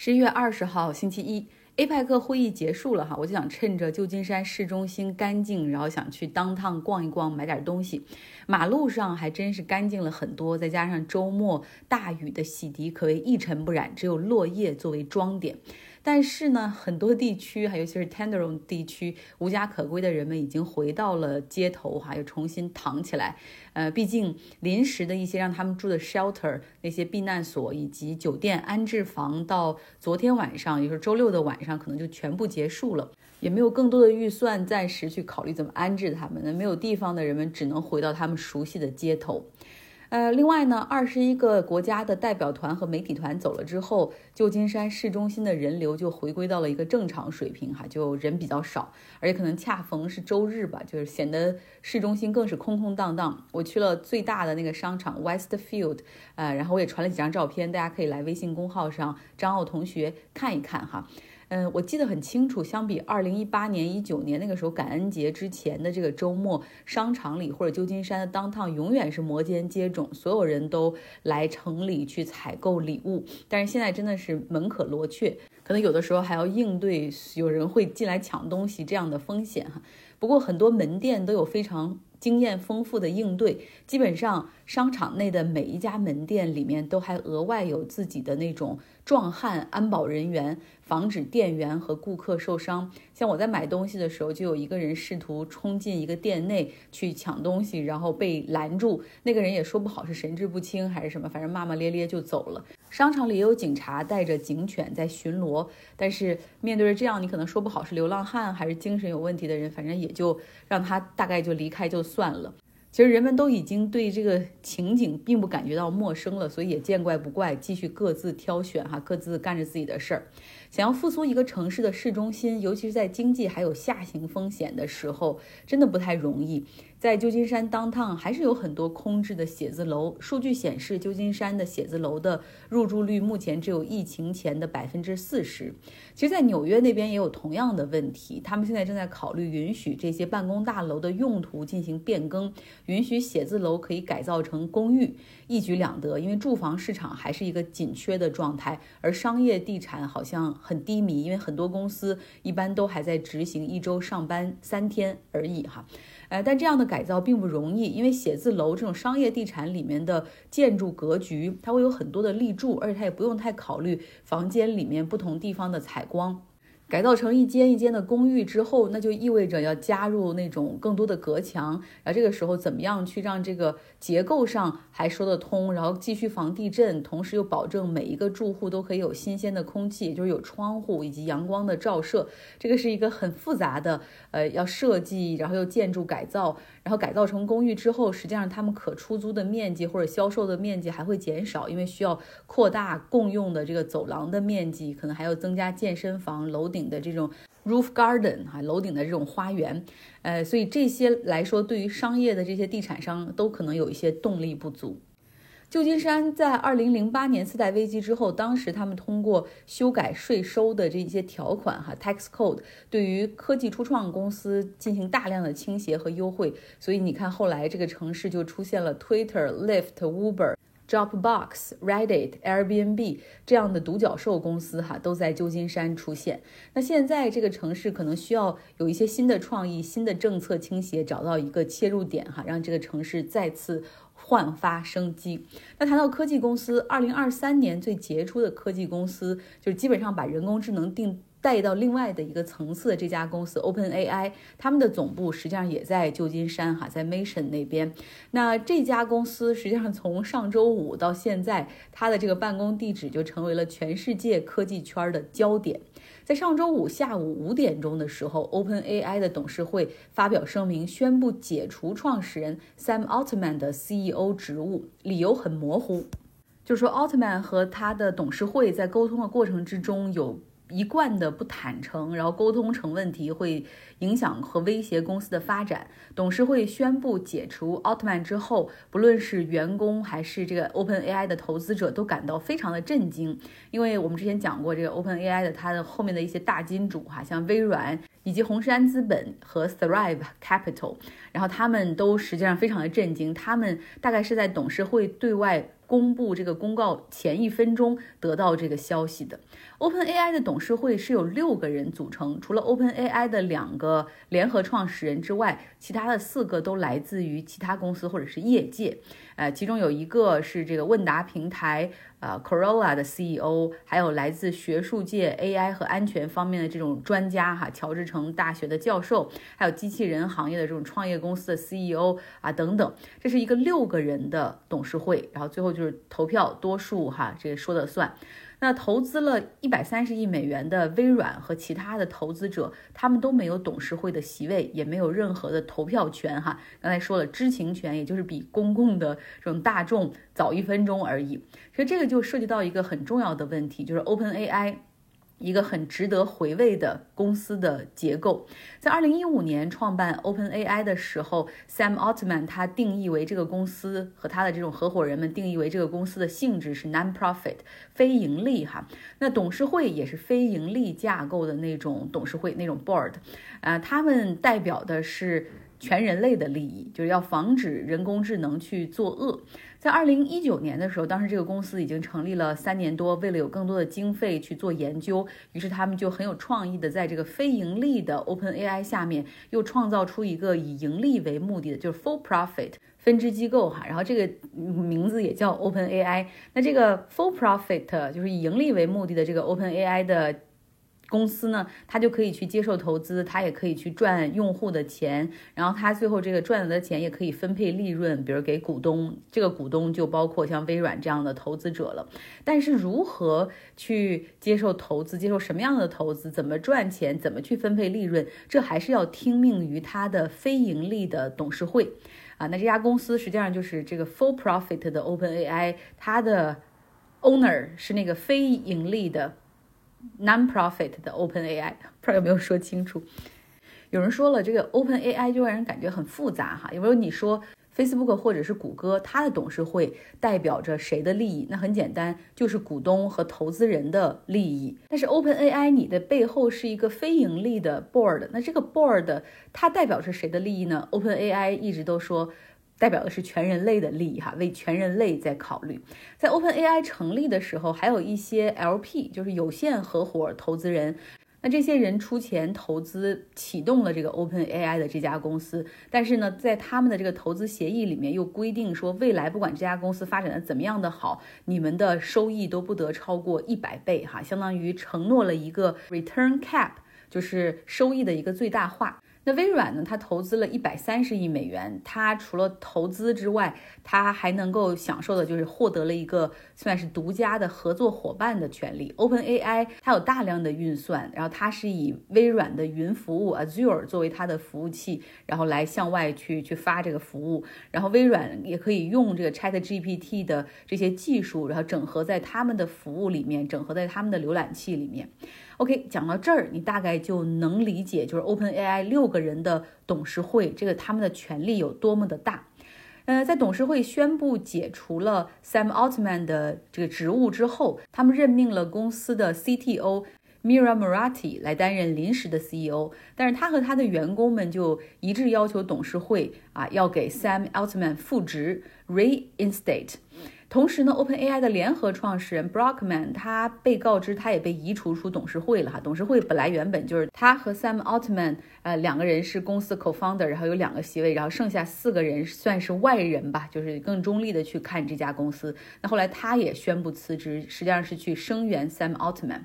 十一月二十号，星期一，APEC 会议结束了哈，我就想趁着旧金山市中心干净，然后想去当趟逛一逛，买点东西。马路上还真是干净了很多，再加上周末大雨的洗涤，可谓一尘不染，只有落叶作为装点。但是呢，很多地区，还尤其是 Tenderloin 地区，无家可归的人们已经回到了街头，哈，又重新躺起来。呃，毕竟临时的一些让他们住的 shelter 那些避难所以及酒店安置房，到昨天晚上，也就是周六的晚上，可能就全部结束了，也没有更多的预算暂时去考虑怎么安置他们。那没有地方的人们只能回到他们熟悉的街头。呃，另外呢，二十一个国家的代表团和媒体团走了之后，旧金山市中心的人流就回归到了一个正常水平，哈，就人比较少，而且可能恰逢是周日吧，就是显得市中心更是空空荡荡。我去了最大的那个商场 Westfield，呃，然后我也传了几张照片，大家可以来微信公号上张奥同学看一看哈。嗯，我记得很清楚，相比二零一八年、一九年那个时候感恩节之前的这个周末，商场里或者旧金山的当趟永远是摩肩接踵，所有人都来城里去采购礼物。但是现在真的是门可罗雀，可能有的时候还要应对有人会进来抢东西这样的风险哈。不过很多门店都有非常。经验丰富的应对，基本上商场内的每一家门店里面都还额外有自己的那种壮汉安保人员，防止店员和顾客受伤。像我在买东西的时候，就有一个人试图冲进一个店内去抢东西，然后被拦住。那个人也说不好是神志不清还是什么，反正骂骂咧咧就走了。商场里也有警察带着警犬在巡逻，但是面对着这样，你可能说不好是流浪汉还是精神有问题的人，反正也就让他大概就离开就算了。其实人们都已经对这个情景并不感觉到陌生了，所以也见怪不怪，继续各自挑选哈，各自干着自己的事儿。想要复苏一个城市的市中心，尤其是在经济还有下行风险的时候，真的不太容易。在旧金山当趟还是有很多空置的写字楼。数据显示，旧金山的写字楼的入住率目前只有疫情前的百分之四十。其实，在纽约那边也有同样的问题，他们现在正在考虑允许这些办公大楼的用途进行变更，允许写字楼可以改造成公寓，一举两得。因为住房市场还是一个紧缺的状态，而商业地产好像很低迷，因为很多公司一般都还在执行一周上班三天而已哈。呃，但这样的改造并不容易，因为写字楼这种商业地产里面的建筑格局，它会有很多的立柱，而且它也不用太考虑房间里面不同地方的采光。改造成一间一间的公寓之后，那就意味着要加入那种更多的隔墙。然后这个时候，怎么样去让这个结构上还说得通，然后继续防地震，同时又保证每一个住户都可以有新鲜的空气，就是有窗户以及阳光的照射。这个是一个很复杂的，呃，要设计，然后又建筑改造。然后改造成公寓之后，实际上他们可出租的面积或者销售的面积还会减少，因为需要扩大共用的这个走廊的面积，可能还要增加健身房、楼顶顶的这种 roof garden 哈，楼顶的这种花园。呃，所以这些来说，对于商业的这些地产商都可能有一些动力不足。旧金山在二零零八年次贷危机之后，当时他们通过修改税收的这一些条款，哈，tax code，对于科技初创公司进行大量的倾斜和优惠，所以你看后来这个城市就出现了 Twitter、Lyft、Uber、Dropbox、Reddit、Airbnb 这样的独角兽公司，哈，都在旧金山出现。那现在这个城市可能需要有一些新的创意、新的政策倾斜，找到一个切入点，哈，让这个城市再次。焕发生机。那谈到科技公司，二零二三年最杰出的科技公司，就是基本上把人工智能定带到另外的一个层次的这家公司 OpenAI，他们的总部实际上也在旧金山哈，在 Mission 那边。那这家公司实际上从上周五到现在，它的这个办公地址就成为了全世界科技圈的焦点。在上周五下午五点钟的时候，OpenAI 的董事会发表声明，宣布解除创始人 Sam Altman 的 CEO 职务，理由很模糊，就是说 Altman 和他的董事会在沟通的过程之中有。一贯的不坦诚，然后沟通成问题，会影响和威胁公司的发展。董事会宣布解除奥特曼之后，不论是员工还是这个 OpenAI 的投资者，都感到非常的震惊。因为我们之前讲过，这个 OpenAI 的它的后面的一些大金主哈，像微软以及红杉资本和 Thrive Capital，然后他们都实际上非常的震惊。他们大概是在董事会对外。公布这个公告前一分钟得到这个消息的。OpenAI 的董事会是由六个人组成，除了 OpenAI 的两个联合创始人之外，其他的四个都来自于其他公司或者是业界。呃，其中有一个是这个问答平台，呃，Corolla 的 CEO，还有来自学术界 AI 和安全方面的这种专家哈，乔治城大学的教授，还有机器人行业的这种创业公司的 CEO 啊等等，这是一个六个人的董事会，然后最后就是投票多数哈，这个说了算。那投资了一百三十亿美元的微软和其他的投资者，他们都没有董事会的席位，也没有任何的投票权。哈，刚才说了知情权，也就是比公共的这种大众早一分钟而已。所以这个就涉及到一个很重要的问题，就是 OpenAI。一个很值得回味的公司的结构，在二零一五年创办 OpenAI 的时候，Sam Altman 他定义为这个公司和他的这种合伙人们定义为这个公司的性质是 non-profit 非盈利哈，那董事会也是非盈利架构的那种董事会那种 board，啊，他们代表的是全人类的利益，就是要防止人工智能去作恶。在二零一九年的时候，当时这个公司已经成立了三年多，为了有更多的经费去做研究，于是他们就很有创意的在这个非盈利的 OpenAI 下面又创造出一个以盈利为目的的，就是 For Profit 分支机构哈，然后这个名字也叫 OpenAI。那这个 For Profit 就是以盈利为目的的这个 OpenAI 的。公司呢，他就可以去接受投资，他也可以去赚用户的钱，然后他最后这个赚来的钱也可以分配利润，比如给股东，这个股东就包括像微软这样的投资者了。但是如何去接受投资，接受什么样的投资，怎么赚钱，怎么去分配利润，这还是要听命于他的非盈利的董事会啊。那这家公司实际上就是这个 for profit 的 OpenAI，它的 owner 是那个非盈利的。Non-profit 的 OpenAI，不知道有没有说清楚？有人说了，这个 OpenAI 就让人感觉很复杂哈。有没有你说 Facebook 或者是谷歌，它的董事会代表着谁的利益？那很简单，就是股东和投资人的利益。但是 OpenAI 你的背后是一个非盈利的 board，那这个 board 它代表着谁的利益呢？OpenAI 一直都说。代表的是全人类的利益哈，为全人类在考虑。在 OpenAI 成立的时候，还有一些 LP，就是有限合伙投资人。那这些人出钱投资，启动了这个 OpenAI 的这家公司。但是呢，在他们的这个投资协议里面又规定说，未来不管这家公司发展的怎么样的好，你们的收益都不得超过一百倍哈，相当于承诺了一个 return cap，就是收益的一个最大化。那微软呢？它投资了一百三十亿美元。它除了投资之外，它还能够享受的就是获得了一个算是独家的合作伙伴的权利。OpenAI 它有大量的运算，然后它是以微软的云服务 Azure 作为它的服务器，然后来向外去去发这个服务。然后微软也可以用这个 ChatGPT 的这些技术，然后整合在他们的服务里面，整合在他们的浏览器里面。OK，讲到这儿，你大概就能理解，就是 OpenAI 六个人的董事会，这个他们的权力有多么的大。呃，在董事会宣布解除了 Sam Altman 的这个职务之后，他们任命了公司的 CTO Mira Murati 来担任临时的 CEO。但是他和他的员工们就一致要求董事会啊，要给 Sam Altman 复职 reinstate。同时呢，OpenAI 的联合创始人 Brockman 他被告知他也被移除出董事会了哈。董事会本来原本就是他和 Sam Altman 呃两个人是公司 co-founder，然后有两个席位，然后剩下四个人算是外人吧，就是更中立的去看这家公司。那后来他也宣布辞职，实际上是去声援 Sam Altman。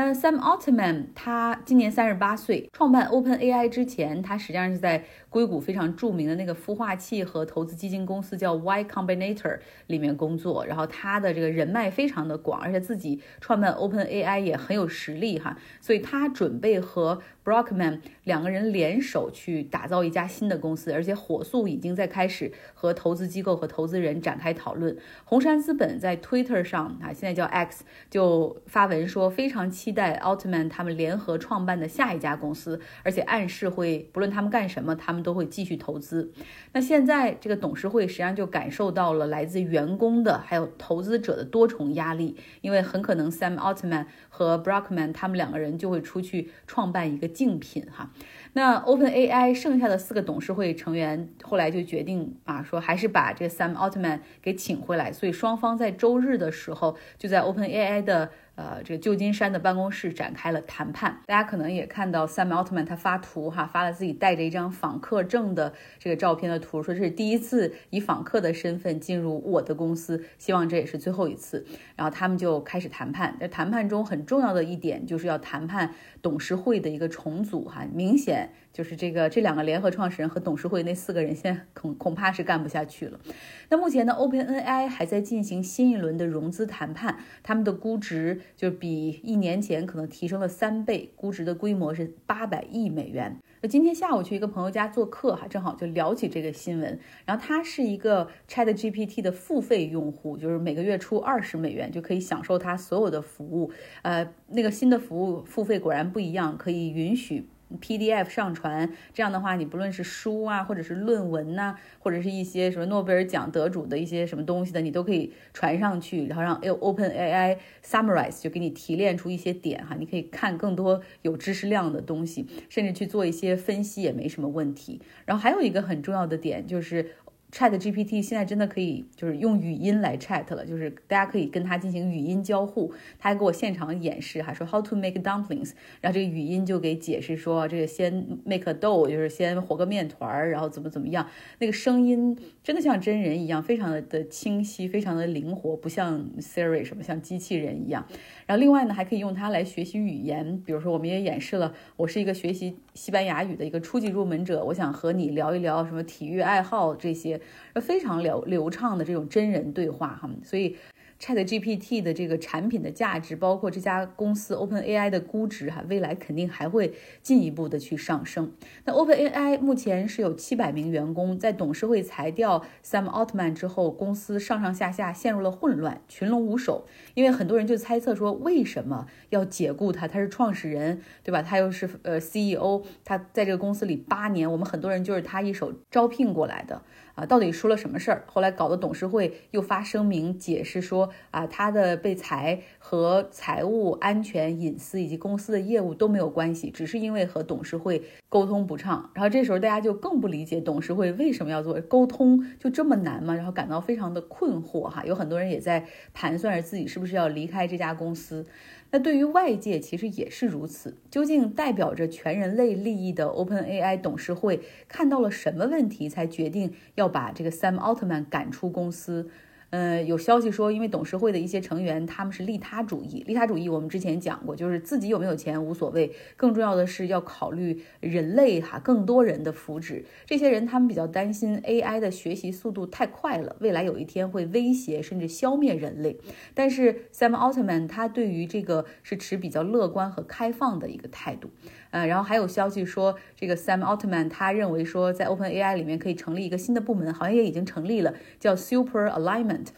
嗯，Sam Altman 他今年三十八岁，创办 OpenAI 之前，他实际上是在硅谷非常著名的那个孵化器和投资基金公司叫 Y Combinator 里面工作，然后他的这个人脉非常的广，而且自己创办 OpenAI 也很有实力哈，所以他准备和 Brockman 两个人联手去打造一家新的公司，而且火速已经在开始和投资机构和投资人展开讨论。红杉资本在 Twitter 上啊，现在叫 X，就发文说非常期。期待奥特曼他们联合创办的下一家公司，而且暗示会不论他们干什么，他们都会继续投资。那现在这个董事会实际上就感受到了来自员工的还有投资者的多重压力，因为很可能 Sam Altman 和 Brockman 他们两个人就会出去创办一个竞品哈。那 Open AI 剩下的四个董事会成员后来就决定啊，说还是把这个 Sam Altman 给请回来，所以双方在周日的时候就在 Open AI 的。呃，这个旧金山的办公室展开了谈判。大家可能也看到 Sam Altman 他发图哈，发了自己带着一张访客证的这个照片的图，说这是第一次以访客的身份进入我的公司，希望这也是最后一次。然后他们就开始谈判。在谈判中很重要的一点就是要谈判董事会的一个重组哈，明显就是这个这两个联合创始人和董事会那四个人现在恐恐怕是干不下去了。那目前呢，OpenAI 还在进行新一轮的融资谈判，他们的估值。就比一年前可能提升了三倍，估值的规模是八百亿美元。那今天下午去一个朋友家做客哈，正好就聊起这个新闻。然后他是一个 Chat GPT 的付费用户，就是每个月出二十美元就可以享受它所有的服务。呃，那个新的服务付费果然不一样，可以允许。PDF 上传，这样的话，你不论是书啊，或者是论文呐，或者是一些什么诺贝尔奖得主的一些什么东西的，你都可以传上去，然后让 OpenAI summarize 就给你提炼出一些点哈，你可以看更多有知识量的东西，甚至去做一些分析也没什么问题。然后还有一个很重要的点就是。Chat GPT 现在真的可以就是用语音来 chat 了，就是大家可以跟它进行语音交互。他还给我现场演示，哈，说 How to make dumplings，然后这个语音就给解释说，这个先 make a dough，就是先和个面团儿，然后怎么怎么样。那个声音真的像真人一样，非常的的清晰，非常的灵活，不像 Siri 什么像机器人一样。然后另外呢，还可以用它来学习语言，比如说我们也演示了，我是一个学习西班牙语的一个初级入门者，我想和你聊一聊什么体育爱好这些。非常流流畅的这种真人对话哈，所以。Chat GPT 的这个产品的价值，包括这家公司 Open AI 的估值，哈，未来肯定还会进一步的去上升。那 Open AI 目前是有七百名员工，在董事会裁掉 Sam Altman 之后，公司上上下下陷入了混乱，群龙无首。因为很多人就猜测说，为什么要解雇他？他是创始人，对吧？他又是呃 CEO，他在这个公司里八年，我们很多人就是他一手招聘过来的啊。到底出了什么事儿？后来搞得董事会又发声明解释说。啊，他的被裁和财务安全、隐私以及公司的业务都没有关系，只是因为和董事会沟通不畅。然后这时候大家就更不理解董事会为什么要做沟通，就这么难吗？然后感到非常的困惑哈。有很多人也在盘算着自己是不是要离开这家公司。那对于外界其实也是如此。究竟代表着全人类利益的 OpenAI 董事会看到了什么问题，才决定要把这个 Sam Altman 赶出公司？呃，有消息说，因为董事会的一些成员他们是利他主义。利他主义我们之前讲过，就是自己有没有钱无所谓，更重要的是要考虑人类哈更多人的福祉。这些人他们比较担心 AI 的学习速度太快了，未来有一天会威胁甚至消灭人类。但是 Sam Altman 他对于这个是持比较乐观和开放的一个态度。呃，然后还有消息说，这个 Sam Altman 他认为说，在 OpenAI 里面可以成立一个新的部门，好像也已经成立了，叫 Super Alignment。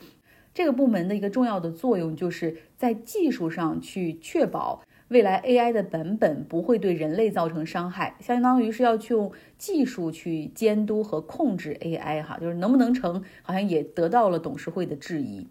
这个部门的一个重要的作用，就是在技术上去确保未来 AI 的版本不会对人类造成伤害，相当于是要去用技术去监督和控制 AI 哈，就是能不能成，好像也得到了董事会的质疑。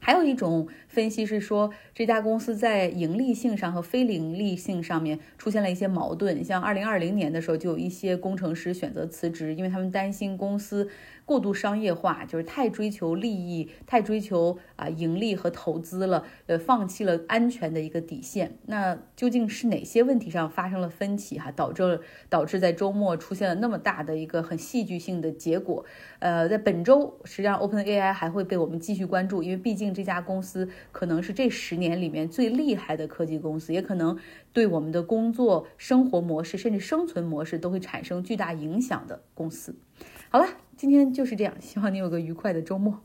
还有一种分析是说，这家公司在盈利性上和非盈利性上面出现了一些矛盾。像二零二零年的时候，就有一些工程师选择辞职，因为他们担心公司。过度商业化就是太追求利益，太追求啊盈利和投资了，呃，放弃了安全的一个底线。那究竟是哪些问题上发生了分歧哈，导致导致在周末出现了那么大的一个很戏剧性的结果？呃，在本周实际上 Open AI 还会被我们继续关注，因为毕竟这家公司可能是这十年里面最厉害的科技公司，也可能对我们的工作、生活模式甚至生存模式都会产生巨大影响的公司。好了。今天就是这样，希望你有个愉快的周末。